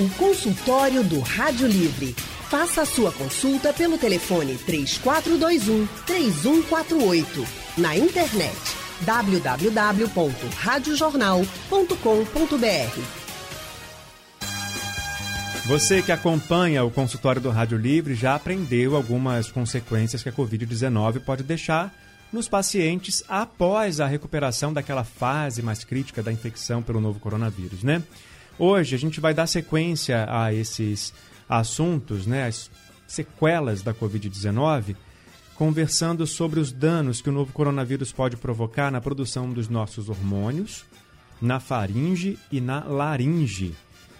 O consultório do Rádio Livre. Faça a sua consulta pelo telefone 3421 3148. Na internet www.radiojornal.com.br. Você que acompanha o consultório do Rádio Livre já aprendeu algumas consequências que a Covid-19 pode deixar nos pacientes após a recuperação daquela fase mais crítica da infecção pelo novo coronavírus, né? Hoje a gente vai dar sequência a esses assuntos, né, as sequelas da Covid-19, conversando sobre os danos que o novo coronavírus pode provocar na produção dos nossos hormônios, na faringe e na laringe.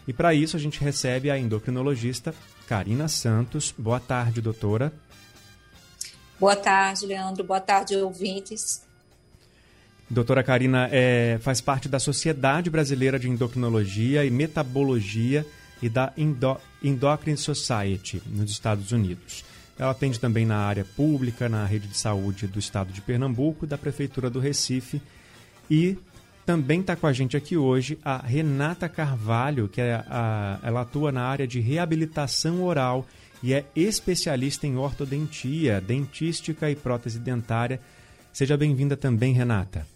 E para isso a gente recebe a endocrinologista Karina Santos. Boa tarde, doutora. Boa tarde, Leandro. Boa tarde, ouvintes. Doutora Karina é, faz parte da Sociedade Brasileira de Endocrinologia e Metabologia e da Indo Endocrine Society, nos Estados Unidos. Ela atende também na área pública, na rede de saúde do estado de Pernambuco, da Prefeitura do Recife. E também está com a gente aqui hoje a Renata Carvalho, que é a, ela atua na área de reabilitação oral e é especialista em ortodontia, dentística e prótese dentária. Seja bem-vinda também, Renata.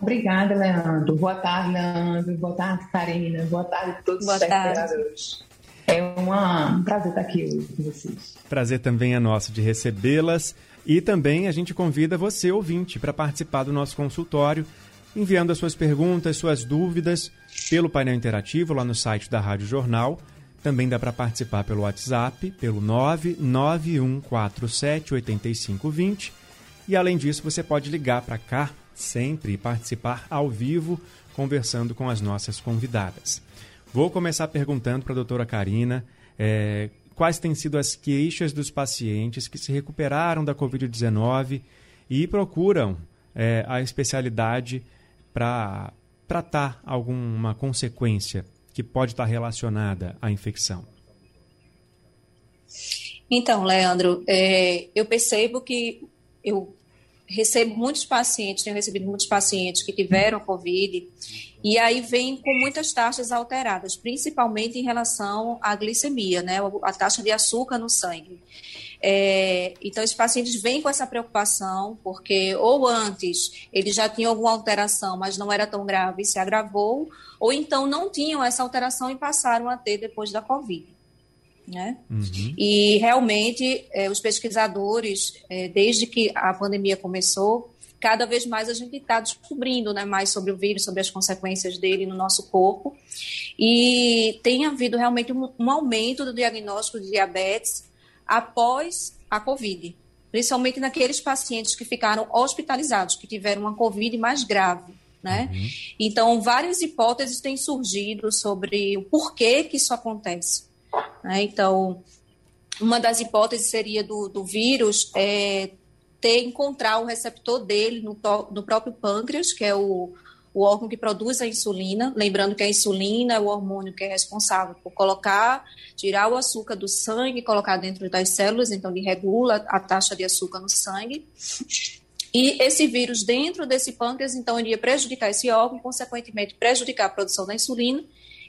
Obrigada, Leandro. Boa tarde, Leandro. Boa tarde, Karina. Boa tarde a todos Boa os espectadores. É uma, um prazer estar aqui hoje com vocês. Prazer também é nosso de recebê-las. E também a gente convida você, ouvinte, para participar do nosso consultório, enviando as suas perguntas, suas dúvidas pelo painel interativo lá no site da Rádio Jornal. Também dá para participar pelo WhatsApp, pelo 991478520. E além disso, você pode ligar para cá sempre participar ao vivo, conversando com as nossas convidadas. Vou começar perguntando para a doutora Karina é, quais têm sido as queixas dos pacientes que se recuperaram da Covid-19 e procuram é, a especialidade para tratar alguma consequência que pode estar relacionada à infecção. Então, Leandro, é, eu percebo que eu recebo muitos pacientes, tenho recebido muitos pacientes que tiveram Covid e aí vem com muitas taxas alteradas, principalmente em relação à glicemia, né, a taxa de açúcar no sangue. É, então, os pacientes vêm com essa preocupação, porque ou antes eles já tinham alguma alteração, mas não era tão grave e se agravou, ou então não tinham essa alteração e passaram a ter depois da Covid. Né? Uhum. E realmente é, os pesquisadores, é, desde que a pandemia começou, cada vez mais a gente está descobrindo né, mais sobre o vírus, sobre as consequências dele no nosso corpo. E tem havido realmente um, um aumento do diagnóstico de diabetes após a Covid, principalmente naqueles pacientes que ficaram hospitalizados, que tiveram uma Covid mais grave. Né? Uhum. Então, várias hipóteses têm surgido sobre o porquê que isso acontece. Né? Então, uma das hipóteses seria do, do vírus é, ter encontrar o receptor dele no, to, no próprio pâncreas, que é o, o órgão que produz a insulina. Lembrando que a insulina é o hormônio que é responsável por colocar, tirar o açúcar do sangue, colocar dentro das células, então ele regula a taxa de açúcar no sangue. E esse vírus dentro desse pâncreas, então, iria prejudicar esse órgão, consequentemente prejudicar a produção da insulina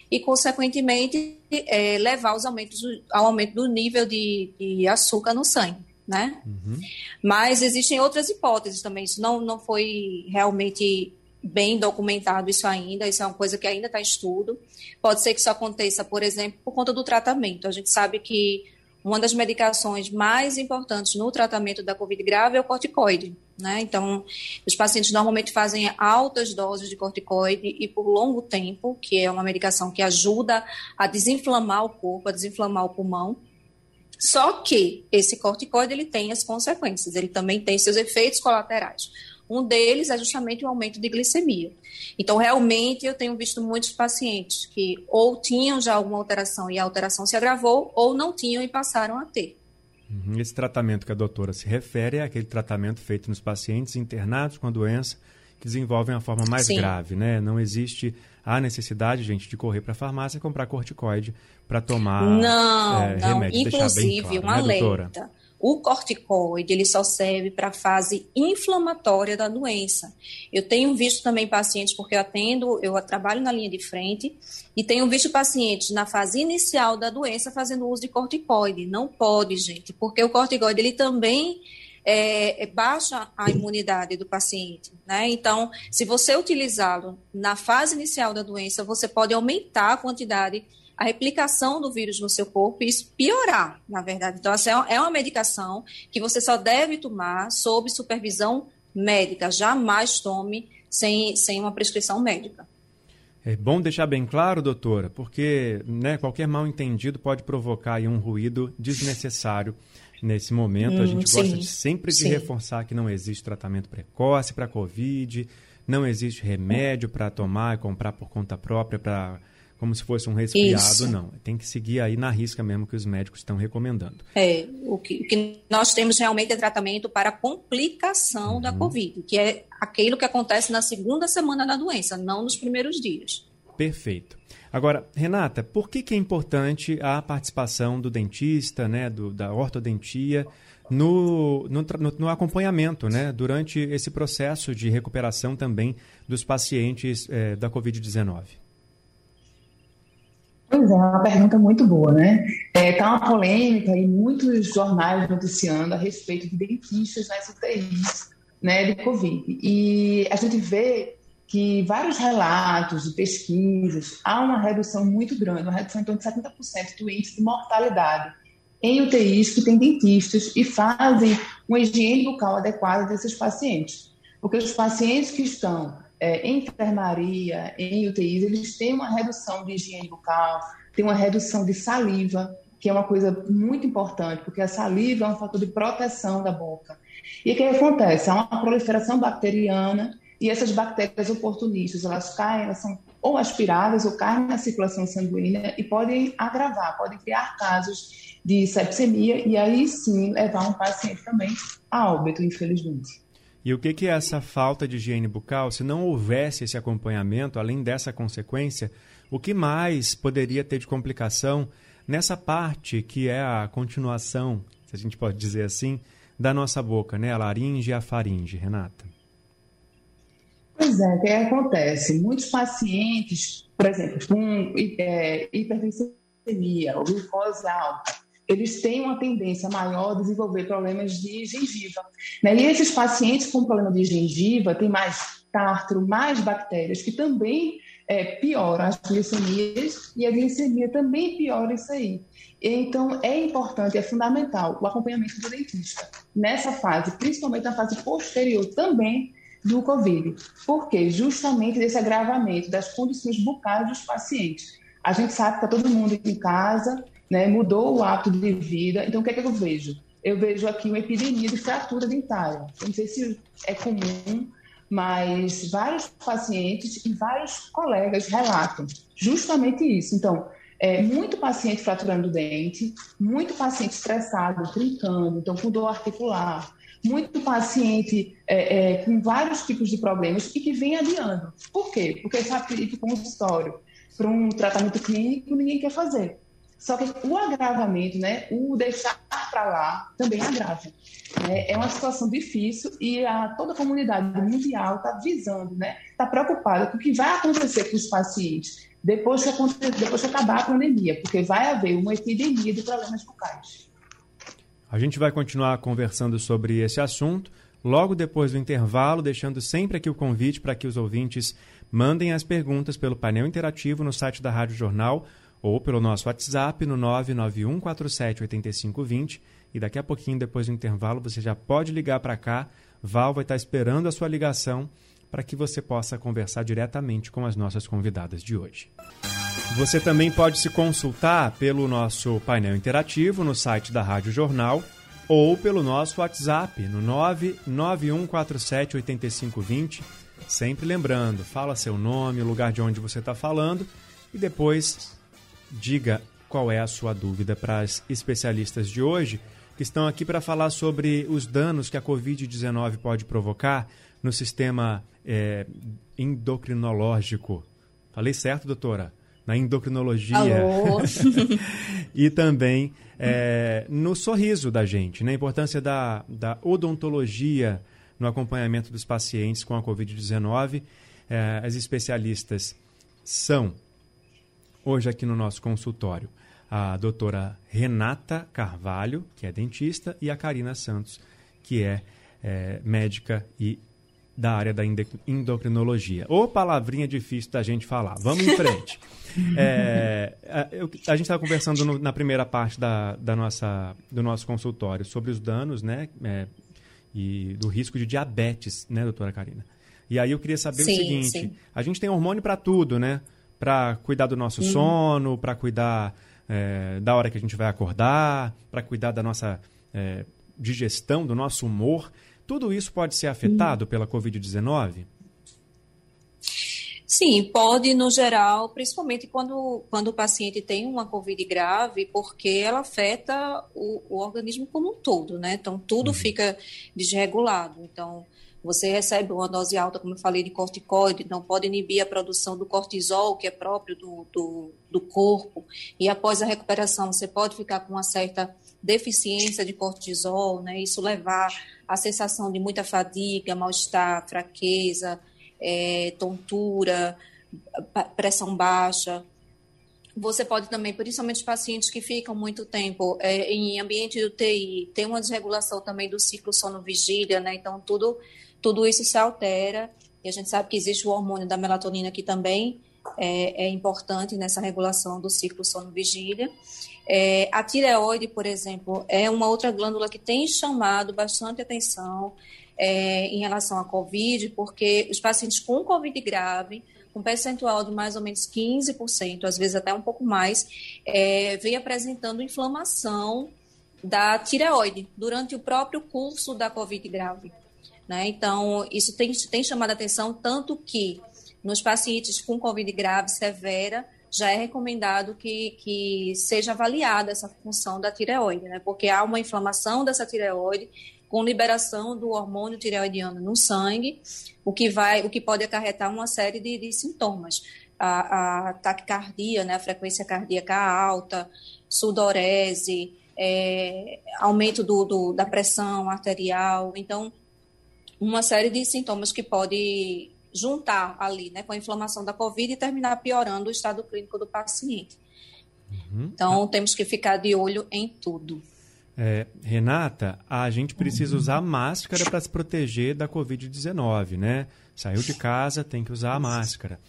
e, consequentemente, é, levar aos aumentos, ao aumento do nível de, de açúcar no sangue. Né? Uhum. Mas existem outras hipóteses também. Isso não, não foi realmente bem documentado isso ainda, isso é uma coisa que ainda está em estudo. Pode ser que isso aconteça, por exemplo, por conta do tratamento. A gente sabe que uma das medicações mais importantes no tratamento da Covid grave é o corticoide. Né? Então, os pacientes normalmente fazem altas doses de corticoide e por longo tempo, que é uma medicação que ajuda a desinflamar o corpo, a desinflamar o pulmão. Só que esse corticoide ele tem as consequências, ele também tem seus efeitos colaterais. Um deles é justamente o aumento de glicemia. Então, realmente, eu tenho visto muitos pacientes que ou tinham já alguma alteração e a alteração se agravou, ou não tinham e passaram a ter. Uhum. Esse tratamento que a doutora se refere é aquele tratamento feito nos pacientes internados com a doença que desenvolvem a forma mais Sim. grave, né? Não existe a necessidade, gente, de correr para a farmácia e comprar corticoide para tomar não, é, não. remédio. Inclusive, claro, um né, alerta. O corticoide ele só serve para a fase inflamatória da doença. Eu tenho visto também pacientes, porque eu atendo, eu trabalho na linha de frente, e tenho visto pacientes na fase inicial da doença fazendo uso de corticoide. Não pode, gente, porque o corticoide ele também é, é, baixa a imunidade do paciente. Né? Então, se você utilizá-lo na fase inicial da doença, você pode aumentar a quantidade a replicação do vírus no seu corpo e isso piorar, na verdade. Então, essa é uma medicação que você só deve tomar sob supervisão médica. Jamais tome sem, sem uma prescrição médica. É bom deixar bem claro, doutora, porque né, qualquer mal entendido pode provocar um ruído desnecessário nesse momento. Hum, a gente sim, gosta de, sempre de sim. reforçar que não existe tratamento precoce para a Covid, não existe remédio para tomar e comprar por conta própria para como se fosse um resfriado, Isso. não. Tem que seguir aí na risca mesmo que os médicos estão recomendando. É, o que, o que nós temos realmente é tratamento para complicação uhum. da Covid, que é aquilo que acontece na segunda semana da doença, não nos primeiros dias. Perfeito. Agora, Renata, por que, que é importante a participação do dentista, né, do, da ortodontia, no, no, no, acompanhamento, né, durante esse processo de recuperação também dos pacientes é, da Covid-19? Pois é, é uma pergunta muito boa, né? Está é, tá uma polêmica e muitos jornais noticiando a respeito de dentistas nas UTIs né, de Covid. E a gente vê que vários relatos de pesquisas, há uma redução muito grande, uma redução de 70% do índice de mortalidade em UTIs que têm dentistas e fazem uma higiene bucal adequada desses pacientes. Porque os pacientes que estão é, em enfermaria, em UTIs, eles têm uma redução de higiene bucal, tem uma redução de saliva, que é uma coisa muito importante, porque a saliva é um fator de proteção da boca. E o que acontece? Há uma proliferação bacteriana e essas bactérias oportunistas, elas caem, elas são ou aspiradas ou caem na circulação sanguínea e podem agravar, podem criar casos de sepsemia e aí sim levar um paciente também a óbito, infelizmente. E o que, que é essa falta de higiene bucal? Se não houvesse esse acompanhamento, além dessa consequência, o que mais poderia ter de complicação nessa parte que é a continuação, se a gente pode dizer assim, da nossa boca, né? A laringe e a faringe, Renata. Pois é, o que acontece? Muitos pacientes, por exemplo, com é, hipertensemia ou glicose alta, eles têm uma tendência maior a desenvolver problemas de gengiva. Né? E esses pacientes com problema de gengiva têm mais tártaro, mais bactérias, que também é, pioram as glicemias, e a glicemia também piora isso aí. Então, é importante, é fundamental o acompanhamento do dentista nessa fase, principalmente na fase posterior também do Covid. Por quê? Justamente desse agravamento das condições bucais dos pacientes. A gente sabe que está todo mundo em casa, né, mudou o hábito de vida. Então, o que é que eu vejo? Eu vejo aqui uma epidemia de fratura dentária. não sei se é comum, mas vários pacientes e vários colegas relatam justamente isso. Então, é, muito paciente fraturando o dente, muito paciente estressado, trincando, então com dor articular, muito paciente é, é, com vários tipos de problemas e que vem adiando. Por quê? Porque sabe que o consultório para um tratamento clínico ninguém quer fazer. Só que o agravamento, né, o deixar para lá, também agrava. É, é uma situação difícil e a, toda a comunidade mundial está visando, né, está preocupada com o que vai acontecer com os pacientes depois que, depois que acabar a pandemia, porque vai haver uma epidemia de problemas bucais. A gente vai continuar conversando sobre esse assunto logo depois do intervalo, deixando sempre aqui o convite para que os ouvintes mandem as perguntas pelo painel interativo no site da Rádio Jornal ou pelo nosso WhatsApp no 991478520 e daqui a pouquinho, depois do intervalo, você já pode ligar para cá. Val vai estar esperando a sua ligação para que você possa conversar diretamente com as nossas convidadas de hoje. Você também pode se consultar pelo nosso painel interativo no site da Rádio Jornal ou pelo nosso WhatsApp no 991478520. Sempre lembrando, fala seu nome, o lugar de onde você está falando e depois diga qual é a sua dúvida para as especialistas de hoje, que estão aqui para falar sobre os danos que a Covid-19 pode provocar no sistema é, endocrinológico. Falei certo, doutora? na endocrinologia e também é, no sorriso da gente, na né? importância da, da odontologia no acompanhamento dos pacientes com a Covid-19. É, as especialistas são, hoje aqui no nosso consultório, a doutora Renata Carvalho, que é dentista, e a Karina Santos, que é, é médica e da área da endocrinologia. Ô palavrinha difícil da gente falar. Vamos em frente. é, a, eu, a, gente estava conversando no, na primeira parte da, da, nossa, do nosso consultório sobre os danos, né? É, e do risco de diabetes, né, doutora Karina? E aí eu queria saber sim, o seguinte: sim. a gente tem hormônio para tudo, né? Para cuidar do nosso uhum. sono, para cuidar é, da hora que a gente vai acordar, para cuidar da nossa é, digestão, do nosso humor. Tudo isso pode ser afetado uhum. pela Covid-19? Sim, pode no geral, principalmente quando, quando o paciente tem uma Covid grave, porque ela afeta o, o organismo como um todo, né? Então, tudo uhum. fica desregulado. Então, você recebe uma dose alta, como eu falei, de corticoide, não pode inibir a produção do cortisol, que é próprio do, do, do corpo, e após a recuperação você pode ficar com uma certa deficiência de cortisol, né? Isso levar à sensação de muita fadiga, mal-estar, fraqueza, é, tontura, pressão baixa. Você pode também, principalmente pacientes que ficam muito tempo é, em ambiente de UTI, tem uma desregulação também do ciclo sono-vigília, né? Então, tudo, tudo isso se altera. E a gente sabe que existe o hormônio da melatonina que também é, é importante nessa regulação do ciclo sono-vigília. É, a tireoide, por exemplo, é uma outra glândula que tem chamado bastante atenção é, em relação à Covid, porque os pacientes com Covid grave, com percentual de mais ou menos 15%, às vezes até um pouco mais, é, vem apresentando inflamação da tireoide durante o próprio curso da Covid grave. Né? Então, isso tem, tem chamado a atenção, tanto que nos pacientes com Covid grave severa, já é recomendado que, que seja avaliada essa função da tireoide, né? porque há uma inflamação dessa tireoide com liberação do hormônio tireoidiano no sangue, o que vai, o que pode acarretar uma série de, de sintomas. A, a, taquicardia, né, a frequência cardíaca alta, sudorese, é, aumento do, do, da pressão arterial. Então, uma série de sintomas que pode juntar ali, né, com a inflamação da COVID e terminar piorando o estado clínico do paciente. Uhum. Então, temos que ficar de olho em tudo. É, Renata, a gente precisa usar máscara para se proteger da Covid-19, né? Saiu de casa, tem que usar a máscara.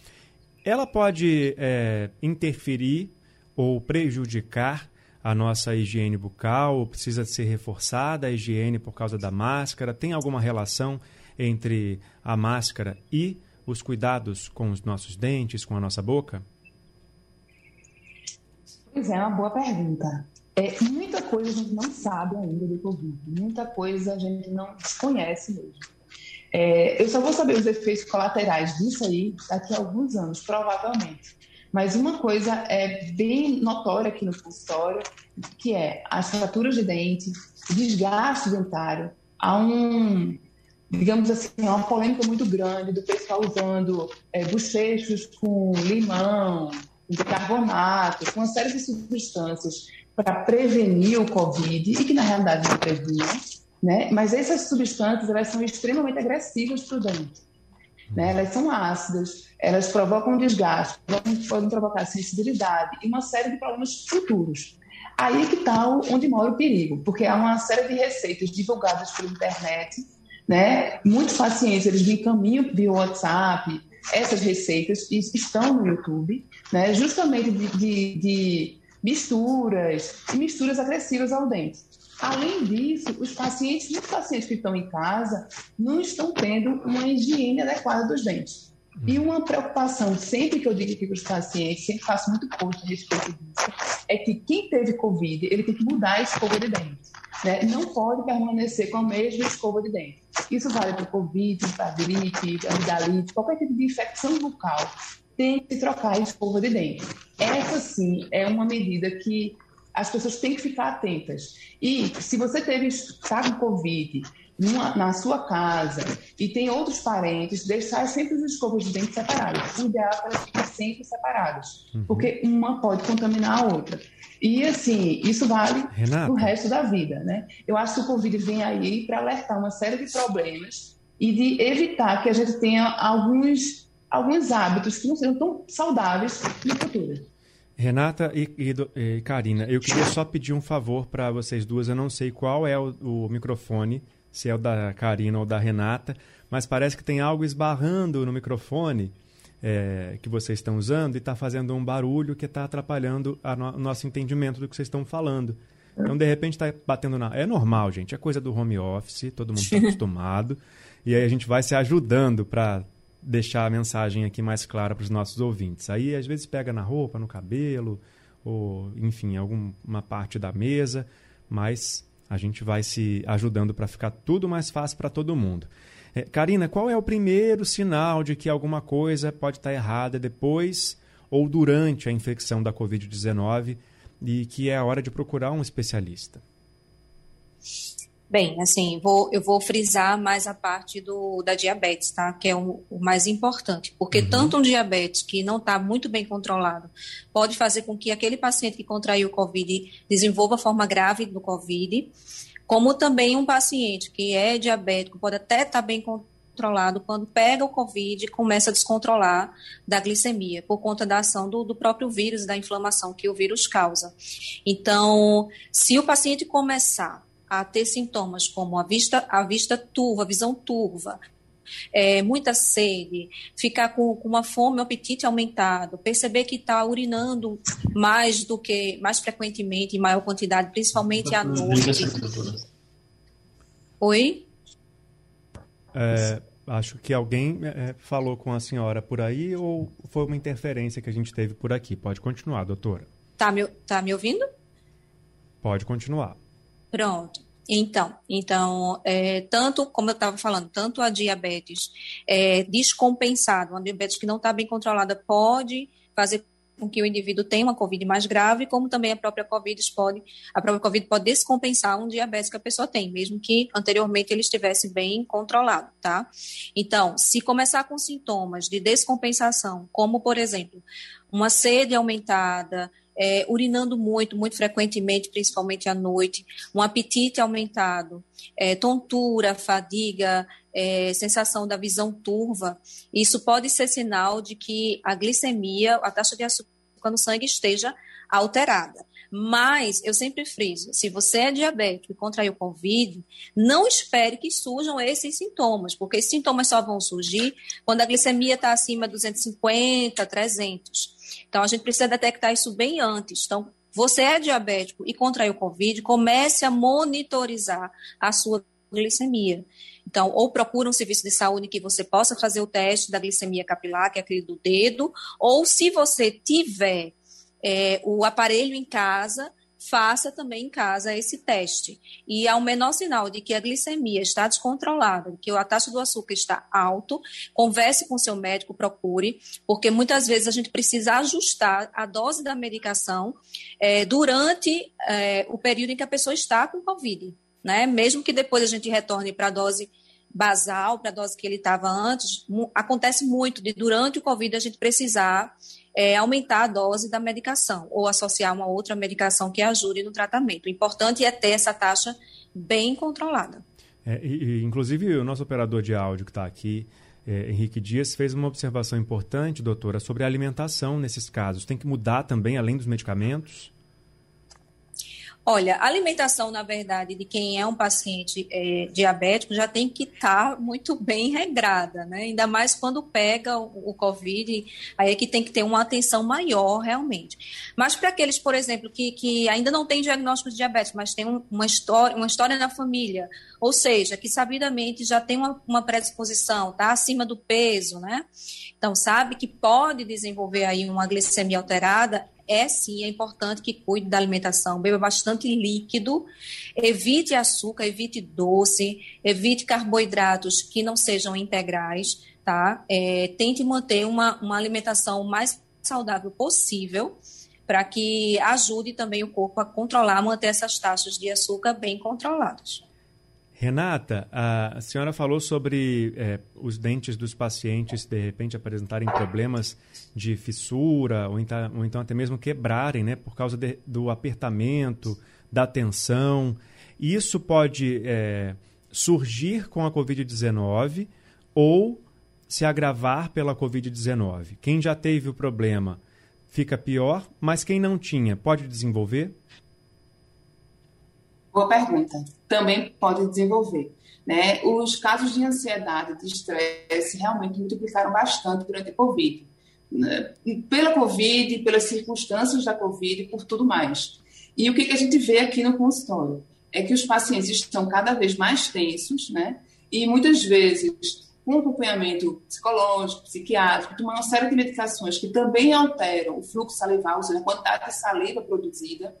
Ela pode é, interferir ou prejudicar a nossa higiene bucal? Precisa ser reforçada a higiene por causa da máscara? Tem alguma relação entre a máscara e os cuidados com os nossos dentes, com a nossa boca? Pois é, é uma boa pergunta. É, muita coisa a gente não sabe ainda do Covid, muita coisa a gente não desconhece mesmo. É, eu só vou saber os efeitos colaterais disso aí daqui a alguns anos, provavelmente. Mas uma coisa é bem notória aqui no consultório, que é as fraturas de dente, desgaste dentário. Há um, digamos assim, uma polêmica muito grande do pessoal usando é, bochechos com limão, bicarbonato, com uma série de substâncias para prevenir o Covid e que na realidade não preveniam, né? Mas essas substâncias elas são extremamente agressivas para o dente. Né? Elas são ácidas, elas provocam desgaste, podem provocar sensibilidade e uma série de problemas futuros. Aí que está onde mora o perigo, porque há uma série de receitas divulgadas pela internet né? Muitos pacientes eles me encaminham via WhatsApp essas receitas estão no YouTube, né? Justamente de, de, de misturas misturas agressivas ao dente. Além disso, os pacientes, muitos pacientes que estão em casa, não estão tendo uma higiene adequada dos dentes. E uma preocupação, sempre que eu digo aqui para os pacientes, sempre faço muito post a respeito disso, é que quem teve Covid, ele tem que mudar a escova de dente. Né? Não pode permanecer com a mesma escova de dente. Isso vale para Covid, para gripe, amidalite, qualquer tipo de infecção bucal. Tem que trocar a escova de dente. Essa, sim, é uma medida que as pessoas têm que ficar atentas. E se você teve, está com Covid, numa, na sua casa e tem outros parentes, deixar sempre os escovas de dente separados. O ideal é que elas fiquem sempre separadas, uhum. porque uma pode contaminar a outra. E assim, isso vale o resto da vida, né? Eu acho que o Covid vem aí para alertar uma série de problemas e de evitar que a gente tenha alguns, alguns hábitos que não sejam tão saudáveis no futuro. Renata e, e, e Karina, eu queria só pedir um favor para vocês duas. Eu não sei qual é o, o, microfone, se é o da Karina ou da Renata, mas parece que tem algo esbarrando no microfone é, que vocês estão usando e está fazendo um barulho que está atrapalhando no, o nosso entendimento do que vocês estão falando. Então, de repente, está batendo na. É normal, gente. É coisa do home office, todo mundo está acostumado. E aí a gente vai se ajudando para deixar a mensagem aqui mais clara para os nossos ouvintes. Aí, às vezes, pega na roupa, no cabelo, ou, enfim, alguma parte da mesa, mas a gente vai se ajudando para ficar tudo mais fácil para todo mundo. É, Karina, qual é o primeiro sinal de que alguma coisa pode estar errada depois ou durante a infecção da Covid-19 e que é a hora de procurar um especialista? Bem, assim, vou, eu vou frisar mais a parte do, da diabetes, tá? Que é o, o mais importante. Porque uhum. tanto um diabetes que não está muito bem controlado pode fazer com que aquele paciente que contraiu o COVID desenvolva forma grave do COVID, como também um paciente que é diabético pode até estar tá bem controlado quando pega o COVID e começa a descontrolar da glicemia, por conta da ação do, do próprio vírus, da inflamação que o vírus causa. Então, se o paciente começar a ter sintomas como a vista, a vista turva, a visão turva, é, muita sede, ficar com, com uma fome, um apetite aumentado, perceber que está urinando mais do que, mais frequentemente, em maior quantidade, principalmente à noite. Oi? É, acho que alguém é, falou com a senhora por aí ou foi uma interferência que a gente teve por aqui. Pode continuar, doutora. Tá me, tá me ouvindo? Pode continuar. Pronto. Então, então é, tanto, como eu estava falando, tanto a diabetes é, descompensada, uma diabetes que não está bem controlada, pode fazer com que o indivíduo tenha uma COVID mais grave, como também a própria COVID pode, a própria COVID pode descompensar um diabetes que a pessoa tem, mesmo que anteriormente ele estivesse bem controlado, tá? Então, se começar com sintomas de descompensação, como por exemplo, uma sede aumentada, é, urinando muito, muito frequentemente, principalmente à noite, um apetite aumentado, é, tontura, fadiga, é, sensação da visão turva, isso pode ser sinal de que a glicemia, a taxa de açúcar no sangue esteja alterada. Mas eu sempre friso, se você é diabético e contraiu Covid, não espere que surjam esses sintomas, porque esses sintomas só vão surgir quando a glicemia está acima de 250, 300. Então, a gente precisa detectar isso bem antes. Então, você é diabético e contraiu Covid, comece a monitorizar a sua glicemia. Então, ou procura um serviço de saúde que você possa fazer o teste da glicemia capilar, que é aquele do dedo, ou se você tiver é, o aparelho em casa, faça também em casa esse teste. E ao menor sinal de que a glicemia está descontrolada, de que a taxa do açúcar está alto, converse com seu médico, procure, porque muitas vezes a gente precisa ajustar a dose da medicação é, durante é, o período em que a pessoa está com Covid. Né? Mesmo que depois a gente retorne para a dose basal, para a dose que ele estava antes, acontece muito de durante o Covid a gente precisar é, aumentar a dose da medicação ou associar uma outra medicação que ajude no tratamento. O importante é ter essa taxa bem controlada. É, e, inclusive, o nosso operador de áudio que está aqui, é, Henrique Dias, fez uma observação importante, doutora, sobre a alimentação nesses casos. Tem que mudar também, além dos medicamentos? Olha, a alimentação, na verdade, de quem é um paciente é, diabético já tem que estar tá muito bem regrada, né? Ainda mais quando pega o, o, Covid, aí é que tem que ter uma atenção maior realmente. Mas para aqueles, por exemplo, que, que ainda não têm diagnóstico de diabetes, mas tem um, uma, história, uma história na família, ou seja, que sabidamente já tem uma, uma predisposição, está acima do peso, né? Então, sabe que pode desenvolver aí uma glicemia alterada, é sim, é importante que cuide da alimentação, beba bastante líquido, evite açúcar, evite doce, evite carboidratos que não sejam integrais, tá? É, tente manter uma, uma alimentação mais saudável possível para que ajude também o corpo a controlar, manter essas taxas de açúcar bem controladas. Renata, a senhora falou sobre é, os dentes dos pacientes de repente apresentarem problemas de fissura ou então, ou então até mesmo quebrarem, né, por causa de, do apertamento, da tensão. Isso pode é, surgir com a Covid-19 ou se agravar pela Covid-19. Quem já teve o problema fica pior, mas quem não tinha pode desenvolver? Boa pergunta. Também pode desenvolver. Né? Os casos de ansiedade, de estresse, realmente multiplicaram bastante durante a Covid. Né? Pela Covid, pelas circunstâncias da Covid por tudo mais. E o que, que a gente vê aqui no consultório? É que os pacientes estão cada vez mais tensos, né? E muitas vezes com acompanhamento psicológico, psiquiátrico, tomando uma série de medicações que também alteram o fluxo salival, ou seja, a quantidade de saliva produzida,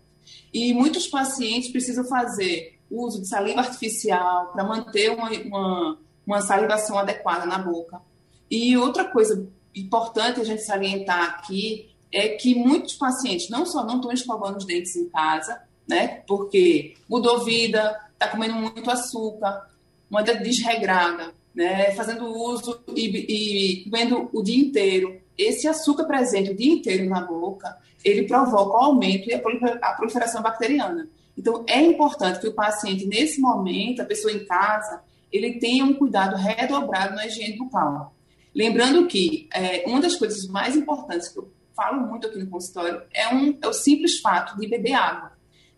e muitos pacientes precisam fazer uso de saliva artificial para manter uma, uma, uma salivação adequada na boca. E outra coisa importante a gente salientar aqui é que muitos pacientes não só não estão escovando os dentes em casa, né, porque mudou vida, está comendo muito açúcar, uma dieta desregrada, né, fazendo uso e, e comendo o dia inteiro. Esse açúcar presente o dia inteiro na boca, ele provoca o aumento e a proliferação bacteriana. Então, é importante que o paciente, nesse momento, a pessoa em casa, ele tenha um cuidado redobrado na higiene bucal. Lembrando que é, uma das coisas mais importantes que eu falo muito aqui no consultório é, um, é o simples fato de beber água.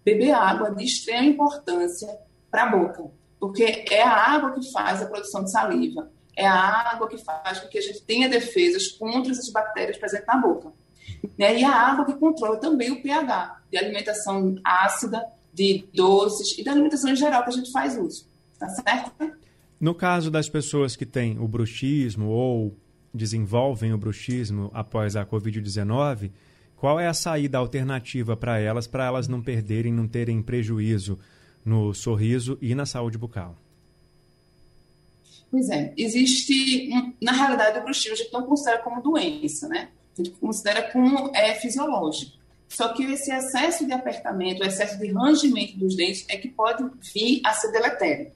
Beber água é de extrema importância para a boca, porque é a água que faz a produção de saliva, é a água que faz com que a gente tenha defesas contra essas bactérias presentes na boca. Né? E a água que controla também o pH, de alimentação ácida, de doces e da alimentação em geral que a gente faz uso. Tá certo? No caso das pessoas que têm o bruxismo ou desenvolvem o bruxismo após a Covid-19, qual é a saída alternativa para elas, para elas não perderem, não terem prejuízo no sorriso e na saúde bucal? Pois é, existe, na realidade, o bruxismo a gente não considera como doença, né? A gente considera como é, fisiológico. Só que esse excesso de apertamento, o excesso de rangimento dos dentes é que pode vir a ser deletério.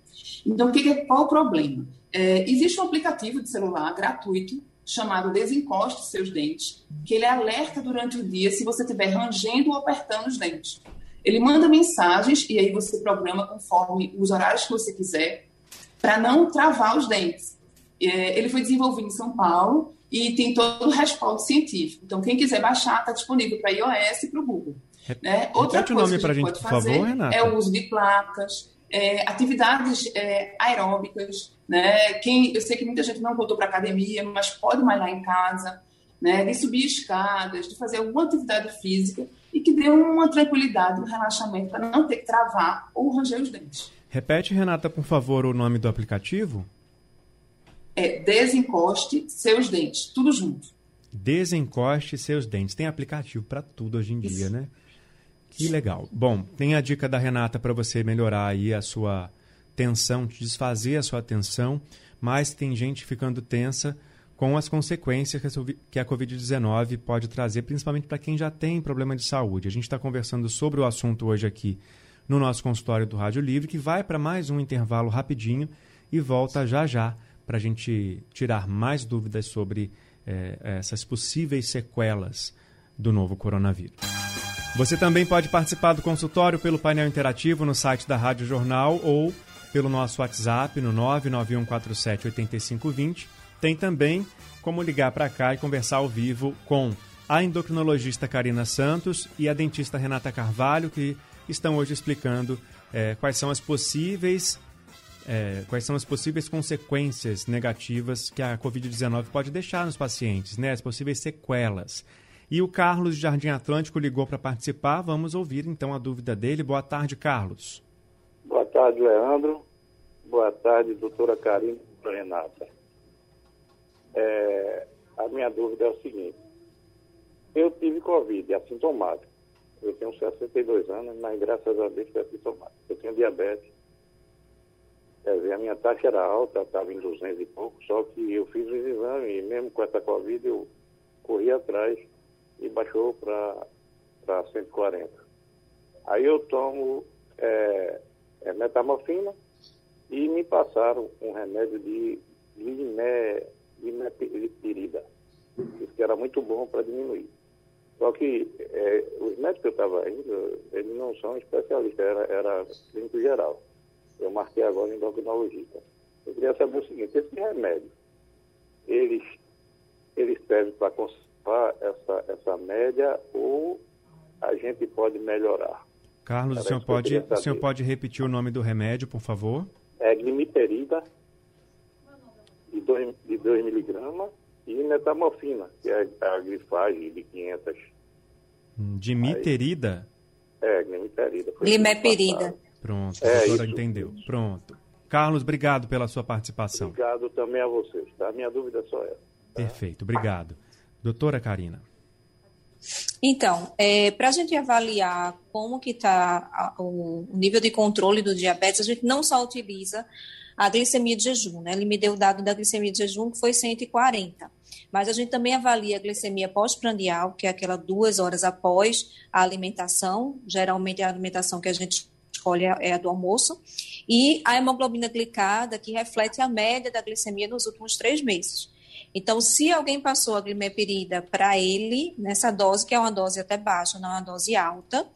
Então, o que, qual o problema? É, existe um aplicativo de celular gratuito chamado Desencoste Seus Dentes, que ele alerta durante o dia se você estiver rangendo ou apertando os dentes. Ele manda mensagens e aí você programa conforme os horários que você quiser para não travar os dentes. É, ele foi desenvolvido em São Paulo e tem todo o respaldo científico. Então, quem quiser baixar, está disponível para iOS e para o Google. Né? Outra coisa o nome que a gente, pode fazer favor, é o uso de placas, é, atividades é, aeróbicas. Né? Quem, eu sei que muita gente não voltou para academia, mas pode malhar em casa, né? de subir escadas, de fazer alguma atividade física e que dê uma tranquilidade, um relaxamento para não ter que travar ou ranger os dentes. Repete, Renata, por favor, o nome do aplicativo é desencoste seus dentes, tudo junto. Desencoste seus dentes. Tem aplicativo para tudo hoje em Isso. dia, né? Que legal. Bom, tem a dica da Renata para você melhorar aí a sua tensão, desfazer a sua tensão, mas tem gente ficando tensa com as consequências que a Covid-19 pode trazer, principalmente para quem já tem problema de saúde. A gente está conversando sobre o assunto hoje aqui no nosso consultório do Rádio Livre, que vai para mais um intervalo rapidinho e volta já já para a gente tirar mais dúvidas sobre é, essas possíveis sequelas do novo coronavírus. Você também pode participar do consultório pelo painel interativo no site da Rádio Jornal ou pelo nosso WhatsApp no 991478520. Tem também como ligar para cá e conversar ao vivo com a endocrinologista Karina Santos e a dentista Renata Carvalho, que estão hoje explicando é, quais são as possíveis é, quais são as possíveis consequências negativas que a Covid-19 pode deixar nos pacientes, né? as possíveis sequelas. E o Carlos de Jardim Atlântico ligou para participar. Vamos ouvir então a dúvida dele. Boa tarde, Carlos. Boa tarde, Leandro. Boa tarde, doutora Karine Renata. É, a minha dúvida é o seguinte. Eu tive Covid, assintomático. Eu tenho 62 anos, mas graças a Deus foi assintomático. Eu tenho diabetes Quer dizer, a minha taxa era alta, estava em 200 e pouco, só que eu fiz os exames e mesmo com essa Covid eu corri atrás e baixou para 140. Aí eu tomo é, é, metamorfina e me passaram um remédio de limepirida, que era muito bom para diminuir. Só que é, os médicos que eu estava indo, eles não são especialistas, era, era clínico geral. Eu marquei agora em endocrinologista. Eu queria saber o seguinte, esse remédio, eles, eles servem para conservar essa, essa média ou a gente pode melhorar? Carlos, o senhor, pode, o senhor pode repetir o nome do remédio, por favor? É glimeterida, de 2 de dois miligramas, e metamorfina, que é a grifagem de 500. Dimiterida? É, glimeterida. Glimeperida. Pronto, a é, doutora entendeu. Pronto. Carlos, obrigado pela sua participação. Obrigado também a vocês, tá? Minha dúvida é só essa. Tá? Perfeito, obrigado. Doutora Karina. Então, é, para a gente avaliar como que está o nível de controle do diabetes, a gente não só utiliza a glicemia de jejum, né? Ele me deu o dado da glicemia de jejum que foi 140. Mas a gente também avalia a glicemia pós-prandial, que é aquela duas horas após a alimentação, geralmente a alimentação que a gente escolhe é a do almoço, e a hemoglobina glicada, que reflete a média da glicemia nos últimos três meses. Então, se alguém passou a glimepirida para ele, nessa dose, que é uma dose até baixa, não é uma dose alta,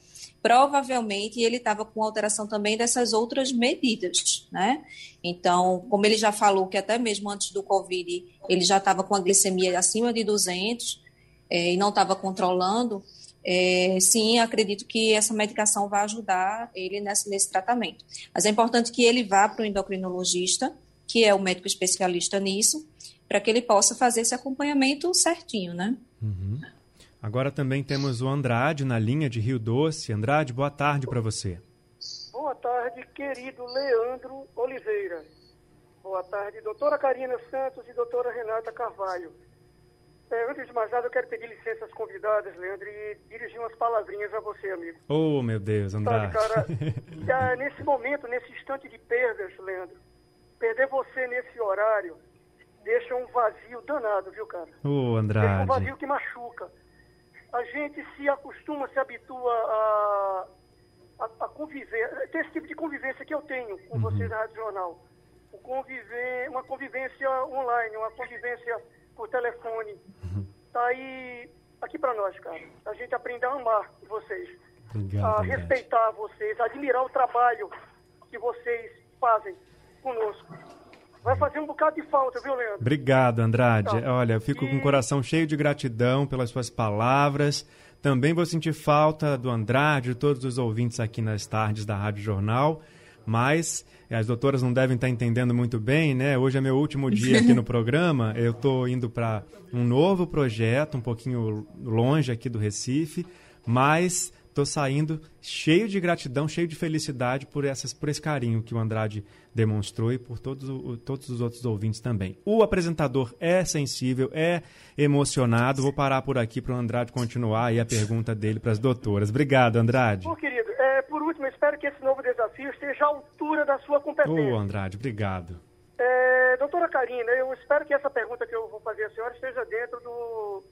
provavelmente ele estava com alteração também dessas outras medidas, né? Então, como ele já falou que até mesmo antes do Covid ele já estava com a glicemia acima de 200 é, e não estava controlando, é, sim, acredito que essa medicação vai ajudar ele nesse, nesse tratamento. Mas é importante que ele vá para o endocrinologista, que é o médico especialista nisso, para que ele possa fazer esse acompanhamento certinho, né? Uhum. Agora também temos o Andrade na linha de Rio Doce. Andrade, boa tarde para você. Boa tarde, querido Leandro Oliveira. Boa tarde, doutora Karina Santos e doutora Renata Carvalho. É, antes de mais nada, eu quero pedir licença às convidadas, Leandro, e dirigir umas palavrinhas a você, amigo. Oh, meu Deus, Andrade. Sabe, cara, nesse momento, nesse instante de perdas, Leandro, perder você nesse horário deixa um vazio danado, viu, cara? Ô, oh, Andrade. Deixa um vazio que machuca. A gente se acostuma, se habitua a, a, a conviver, ter esse tipo de convivência que eu tenho com uhum. vocês na Rádio Jornal. O conviver, uma convivência online, uma convivência por telefone. Uhum. Tá aí, aqui para nós, cara. A gente aprender a amar vocês. Obrigado, a respeitar vocês, a admirar o trabalho que vocês fazem conosco. Vai fazer um bocado de falta, viu, Leandro? Obrigado, Andrade. Então, Olha, eu fico e... com o coração cheio de gratidão pelas suas palavras. Também vou sentir falta do Andrade, de todos os ouvintes aqui nas tardes da Rádio Jornal. Mas as doutoras não devem estar entendendo muito bem, né? Hoje é meu último dia aqui no programa. Eu estou indo para um novo projeto, um pouquinho longe aqui do Recife, mas estou saindo cheio de gratidão, cheio de felicidade por, essas, por esse carinho que o Andrade demonstrou e por todos, todos os outros ouvintes também. O apresentador é sensível, é emocionado. Vou parar por aqui para o Andrade continuar aí a pergunta dele para as doutoras. Obrigado, Andrade. Ô, querido, é, por último, espero que esse novo desafio esteja à altura da sua competência. Ô, Andrade, obrigado. É, doutora Karina, eu espero que essa pergunta que eu vou fazer à senhora esteja dentro do,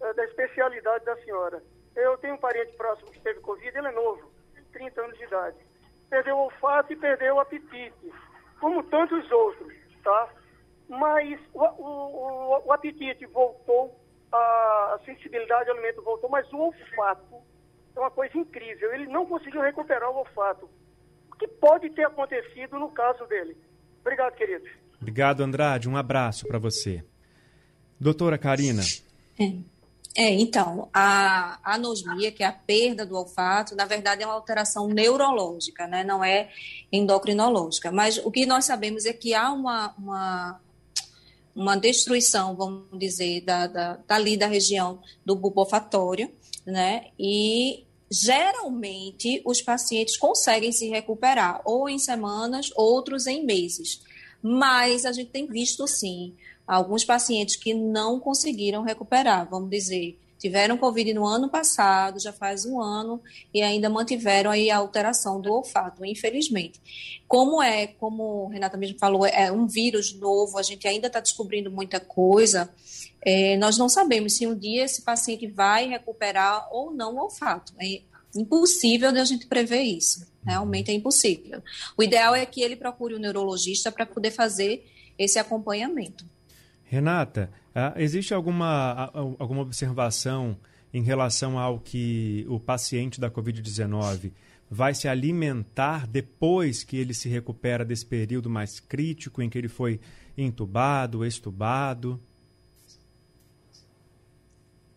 é, da especialidade da senhora. Eu tenho um parente próximo que teve Covid, ele é novo, 30 anos de idade. Perdeu o olfato e perdeu o apetite, como tantos outros, tá? Mas o, o, o apetite voltou, a sensibilidade ao alimento voltou, mas o olfato é uma coisa incrível. Ele não conseguiu recuperar o olfato. O que pode ter acontecido no caso dele? Obrigado, querido. Obrigado, Andrade. Um abraço para você. Doutora Karina. É. É, então, a anosmia, que é a perda do olfato, na verdade é uma alteração neurológica, né? não é endocrinológica. Mas o que nós sabemos é que há uma, uma, uma destruição, vamos dizer, da, da, dali da região do bulbo olfatório, né? E geralmente os pacientes conseguem se recuperar, ou em semanas, outros em meses. Mas a gente tem visto sim alguns pacientes que não conseguiram recuperar, vamos dizer, tiveram Covid no ano passado, já faz um ano, e ainda mantiveram aí a alteração do olfato, infelizmente. Como é, como Renata mesmo falou, é um vírus novo, a gente ainda está descobrindo muita coisa, é, nós não sabemos se um dia esse paciente vai recuperar ou não o olfato. É, impossível de a gente prever isso. Realmente é impossível. O ideal é que ele procure um neurologista para poder fazer esse acompanhamento. Renata, ah, existe alguma, alguma observação em relação ao que o paciente da Covid-19 vai se alimentar depois que ele se recupera desse período mais crítico em que ele foi entubado, extubado?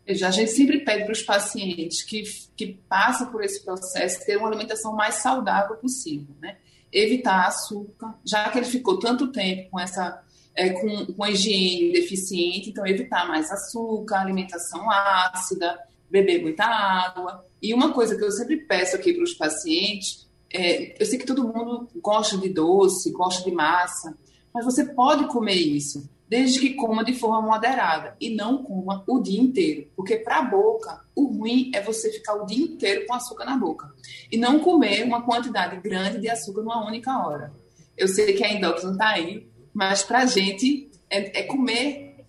A gente sempre pede para os pacientes que, que passam por esse processo ter uma alimentação mais saudável possível, né? Evitar açúcar, já que ele ficou tanto tempo com essa é, com, com higiene deficiente, então evitar mais açúcar, alimentação ácida, beber muita água. E uma coisa que eu sempre peço aqui para os pacientes, é, eu sei que todo mundo gosta de doce, gosta de massa, mas você pode comer isso, desde que coma de forma moderada e não coma o dia inteiro, porque para a boca o ruim é você ficar o dia inteiro com açúcar na boca e não comer uma quantidade grande de açúcar numa única hora. Eu sei que a endócrina está aí, mas para a gente é, é comer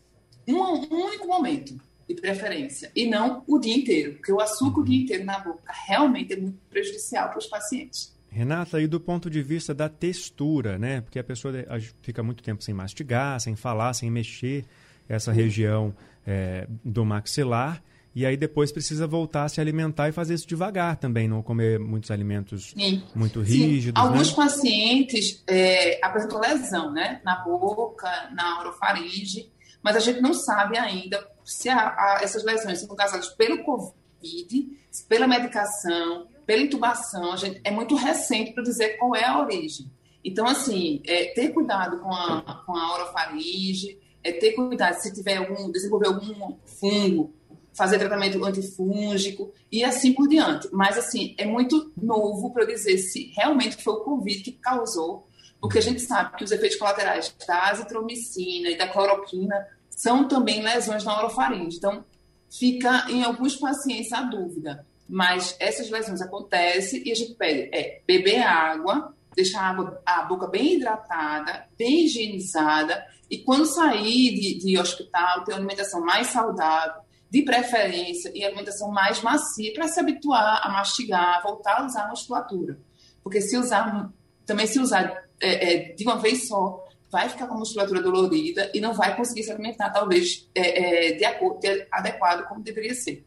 um, um único momento de preferência e não o dia inteiro, porque o açúcar o dia inteiro na boca realmente é muito prejudicial para os pacientes. Renata, e do ponto de vista da textura, né? Porque a pessoa fica muito tempo sem mastigar, sem falar, sem mexer essa região é, do maxilar. E aí depois precisa voltar a se alimentar e fazer isso devagar também, não comer muitos alimentos Sim. muito rígidos. Sim. Alguns né? pacientes é, apresentam lesão, né? Na boca, na orofaringe, mas a gente não sabe ainda se a, a, essas lesões são causadas pelo Covid, pela medicação, pela intubação, a gente, é muito recente para dizer qual é a origem. Então, assim, é, ter cuidado com a, com a orofaringe, é, ter cuidado se tiver algum, desenvolver algum fungo, fazer tratamento antifúngico e assim por diante. Mas, assim, é muito novo para dizer se realmente foi o Covid que causou, porque a gente sabe que os efeitos colaterais da azitromicina e da cloroquina são também lesões na orofaringe. Então, fica em alguns pacientes a dúvida. Mas essas lesões acontecem e a gente pede é beber água, deixar a, água, a boca bem hidratada, bem higienizada, e quando sair de, de hospital, ter uma alimentação mais saudável, de preferência, e alimentação mais macia, para se habituar a mastigar, voltar a usar a musculatura. Porque se usar, também se usar é, é, de uma vez só, vai ficar com a musculatura dolorida e não vai conseguir se alimentar, talvez, é, é de, acordo, de adequado como deveria ser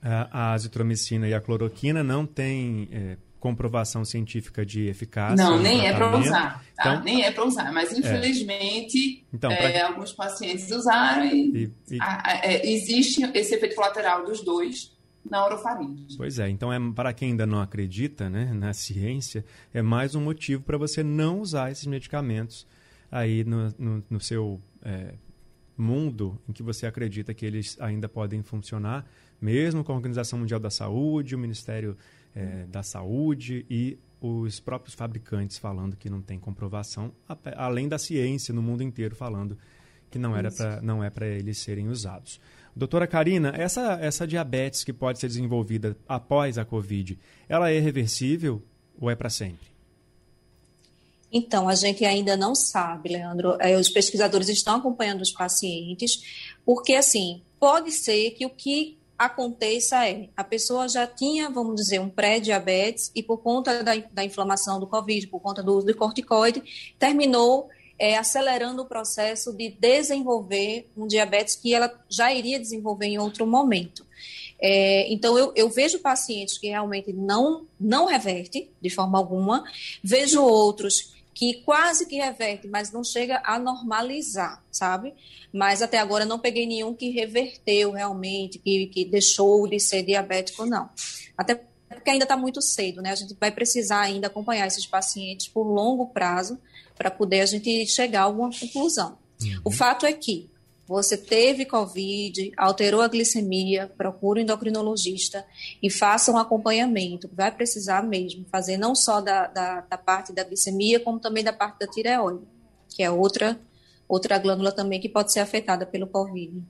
a azitromicina e a cloroquina não têm é, comprovação científica de eficácia. Não, nem é para usar, tá? Então, nem é para usar, mas é. infelizmente é. Então, pra... alguns pacientes usaram e, e, e... A, a, é, existe esse efeito colateral dos dois na orofaringe. Pois é, então é para quem ainda não acredita né, na ciência, é mais um motivo para você não usar esses medicamentos aí no, no, no seu é, mundo em que você acredita que eles ainda podem funcionar mesmo com a Organização Mundial da Saúde, o Ministério é, da Saúde e os próprios fabricantes falando que não tem comprovação, além da ciência no mundo inteiro falando que não, era pra, não é para eles serem usados. Doutora Karina, essa, essa diabetes que pode ser desenvolvida após a Covid, ela é reversível ou é para sempre? Então, a gente ainda não sabe, Leandro. É, os pesquisadores estão acompanhando os pacientes, porque, assim, pode ser que o que aconteça é, a pessoa já tinha, vamos dizer, um pré-diabetes e por conta da, da, inflamação do COVID, por conta do uso de corticoide, terminou é, acelerando o processo de desenvolver um diabetes que ela já iria desenvolver em outro momento. É, então, eu, eu, vejo pacientes que realmente não, não reverte de forma alguma, vejo outros que quase que reverte, mas não chega a normalizar, sabe? Mas até agora não peguei nenhum que reverteu realmente, que, que deixou de ser diabético, não. Até porque ainda está muito cedo, né? A gente vai precisar ainda acompanhar esses pacientes por longo prazo para poder a gente chegar a alguma conclusão. Uhum. O fato é que você teve Covid, alterou a glicemia, procure um endocrinologista e faça um acompanhamento. Vai precisar mesmo fazer não só da, da, da parte da glicemia, como também da parte da tireoide, que é outra, outra glândula também que pode ser afetada pelo Covid.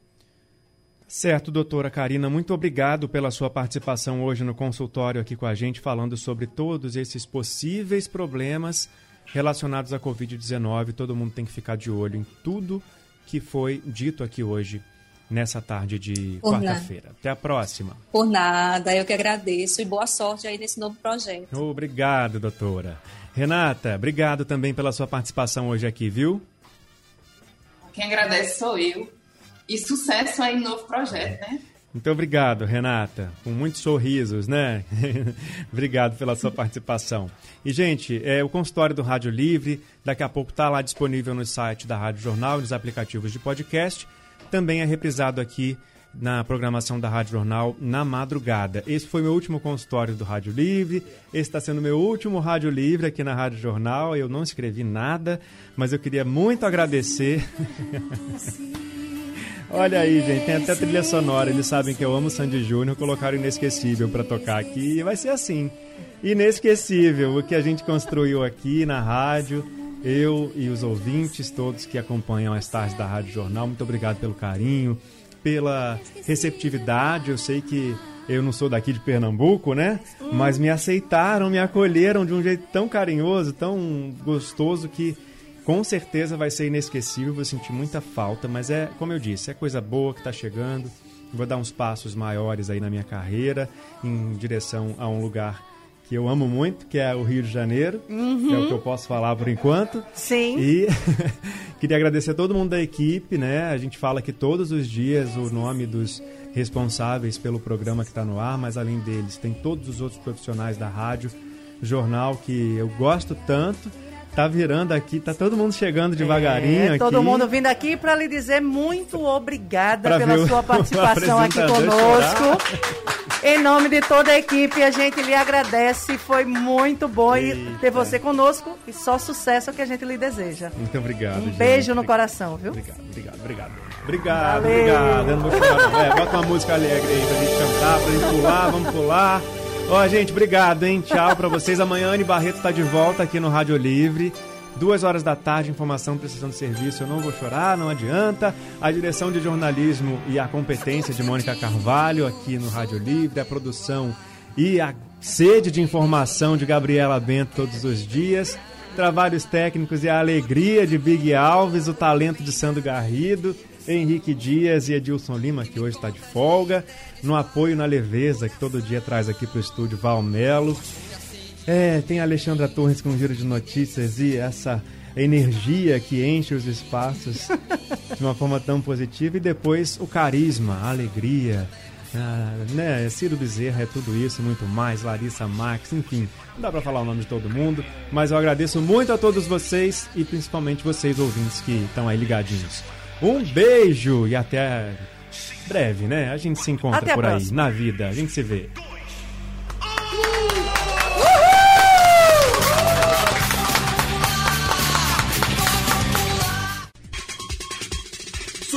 Certo, doutora Karina, muito obrigado pela sua participação hoje no consultório aqui com a gente, falando sobre todos esses possíveis problemas relacionados à Covid-19. Todo mundo tem que ficar de olho em tudo que foi dito aqui hoje nessa tarde de quarta-feira. Até a próxima. Por nada, eu que agradeço e boa sorte aí nesse novo projeto. Obrigado, doutora. Renata, obrigado também pela sua participação hoje aqui, viu? Quem agradece sou eu. E sucesso aí no novo projeto, né? Muito obrigado, Renata. Com muitos sorrisos, né? obrigado pela sua participação. E, gente, é, o consultório do Rádio Livre, daqui a pouco está lá disponível no site da Rádio Jornal e nos aplicativos de podcast. Também é reprisado aqui na programação da Rádio Jornal na madrugada. Esse foi meu último consultório do Rádio Livre. Esse está sendo meu último Rádio Livre aqui na Rádio Jornal. Eu não escrevi nada, mas eu queria muito agradecer. Olha aí, gente, tem até trilha sonora. Eles sabem que eu amo Sandy Júnior, colocaram Inesquecível para tocar aqui e vai ser assim. Inesquecível, o que a gente construiu aqui na rádio, eu e os ouvintes todos que acompanham as tardes da Rádio Jornal. Muito obrigado pelo carinho, pela receptividade. Eu sei que eu não sou daqui de Pernambuco, né? Mas me aceitaram, me acolheram de um jeito tão carinhoso, tão gostoso que com certeza vai ser inesquecível, vou sentir muita falta, mas é, como eu disse, é coisa boa que está chegando. Vou dar uns passos maiores aí na minha carreira em direção a um lugar que eu amo muito, que é o Rio de Janeiro, uhum. que é o que eu posso falar por enquanto. Sim. E queria agradecer a todo mundo da equipe, né? A gente fala aqui todos os dias o nome dos responsáveis pelo programa que está no ar, mas além deles tem todos os outros profissionais da rádio, jornal que eu gosto tanto Tá virando aqui, tá todo mundo chegando devagarinho é, todo aqui. mundo vindo aqui para lhe dizer muito obrigada pra pela sua participação aqui conosco. Em nome de toda a equipe, a gente lhe agradece. Foi muito bom Eita. ter você conosco e só sucesso que a gente lhe deseja. Muito obrigado. Um gente. beijo no coração, viu? Obrigado, obrigado, obrigado. Obrigado, Valeu. obrigado. É, bota uma música alegre aí pra gente cantar, pra gente pular, vamos pular. Ó, oh, gente, obrigado, hein? Tchau pra vocês. Amanhã Anne Barreto tá de volta aqui no Rádio Livre. Duas horas da tarde, informação precisando de serviço. Eu não vou chorar, não adianta. A direção de jornalismo e a competência de Mônica Carvalho aqui no Rádio Livre, a produção e a sede de informação de Gabriela Bento todos os dias. Trabalhos técnicos e a alegria de Big Alves, o talento de Sandro Garrido, Henrique Dias e Edilson Lima, que hoje está de folga no apoio na leveza que todo dia traz aqui para o estúdio Valmelo. É, tem a Alexandra Torres com um giro de notícias e essa energia que enche os espaços de uma forma tão positiva e depois o carisma, a alegria, ah, né? Ciro Bezerra é tudo isso, muito mais, Larissa Max, enfim, não dá para falar o nome de todo mundo, mas eu agradeço muito a todos vocês e principalmente vocês ouvintes que estão aí ligadinhos. Um beijo e até breve, né? A gente se encontra Até por aí na vida, a gente se vê.